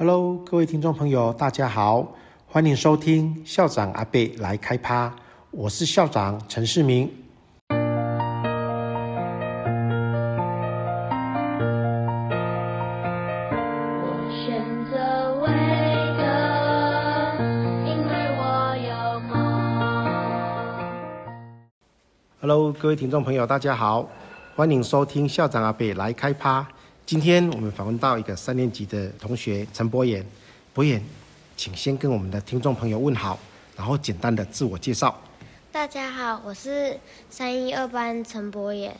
Hello，各位听众朋友，大家好，欢迎收听校长阿贝来开趴，我是校长陈世明。我选择维德，因为我有梦。Hello，各位听众朋友，大家好，欢迎收听校长阿北来开趴。今天我们访问到一个三年级的同学陈博言，博言，请先跟我们的听众朋友问好，然后简单的自我介绍。大家好，我是三一二班陈博言。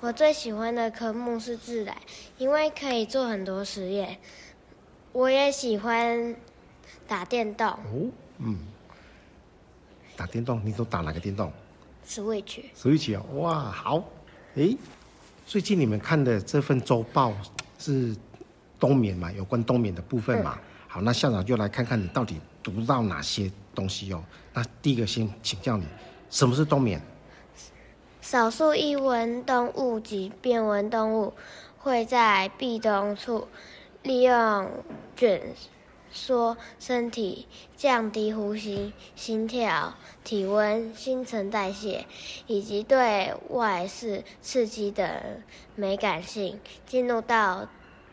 我最喜欢的科目是自然，因为可以做很多实验。我也喜欢打电动。哦，嗯，打电动，你都打哪个电动？Switch。Switch 哦，哇，好，诶。最近你们看的这份周报是冬眠嘛？有关冬眠的部分嘛？嗯、好，那校长就来看看你到底读到哪些东西哦。那第一个先请教你，什么是冬眠？少数异温动物及变温动物会在闭冬处利用卷缩身体，降低呼吸、心跳、体温、新陈代谢，以及对外视刺激的敏感性，进入到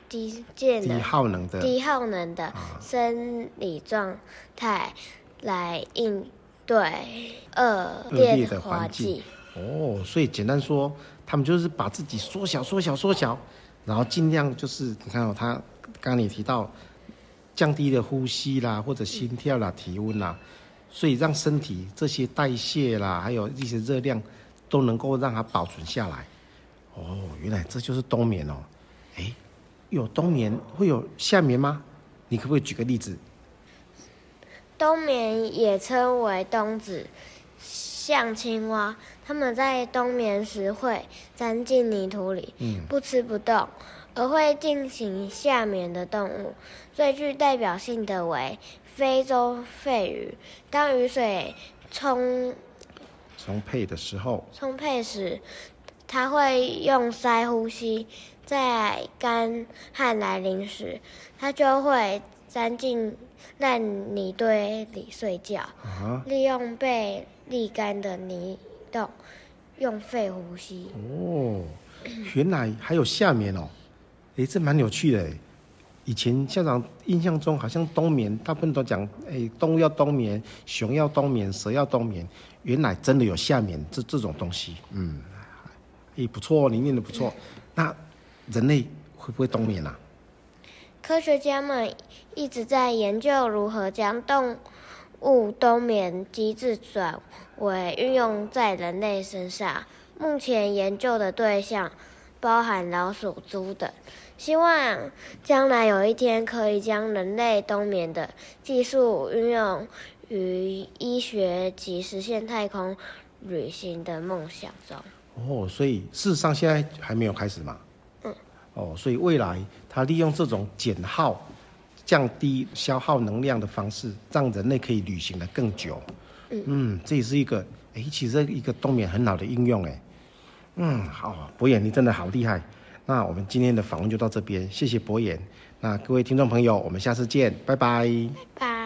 低电的、低耗能的、低耗能的生理状态，来应对恶劣的环境。哦，所以简单说，他们就是把自己缩小、缩小、缩小，然后尽量就是你看哦，他刚刚你提到。降低了呼吸啦，或者心跳啦、体温啦，所以让身体这些代谢啦，还有一些热量都能够让它保存下来。哦，原来这就是冬眠哦。哎，有冬眠会有夏眠吗？你可不可以举个例子？冬眠也称为冬子，像青蛙，它们在冬眠时会钻进泥土里，不吃不动。而会进行下眠的动物，最具代表性的为非洲肺鱼。当雨水充充沛的时候，充沛时，它会用鳃呼吸。在干旱来临时，它就会钻进烂泥堆里睡觉，啊、利用被沥干的泥洞用肺呼吸。哦，原来还有下面哦。哎，这蛮有趣的。以前校长印象中好像冬眠，大部分都讲，哎，动物要冬眠，熊要冬眠，蛇要冬眠。原来真的有夏眠这这种东西。嗯，也，不错，你念的不错。那人类会不会冬眠啊？科学家们一直在研究如何将动物冬眠机制转为运用在人类身上。目前研究的对象包含老鼠、猪等。希望将来有一天可以将人类冬眠的技术运用于医学及实现太空旅行的梦想中。哦，所以事实上现在还没有开始嘛？嗯。哦，所以未来它利用这种减耗、降低消耗能量的方式，让人类可以旅行的更久。嗯嗯，这也是一个哎，其实一个冬眠很好的应用哎。嗯，好，博远你真的好厉害。那我们今天的访问就到这边，谢谢博远。那各位听众朋友，我们下次见，拜。拜拜。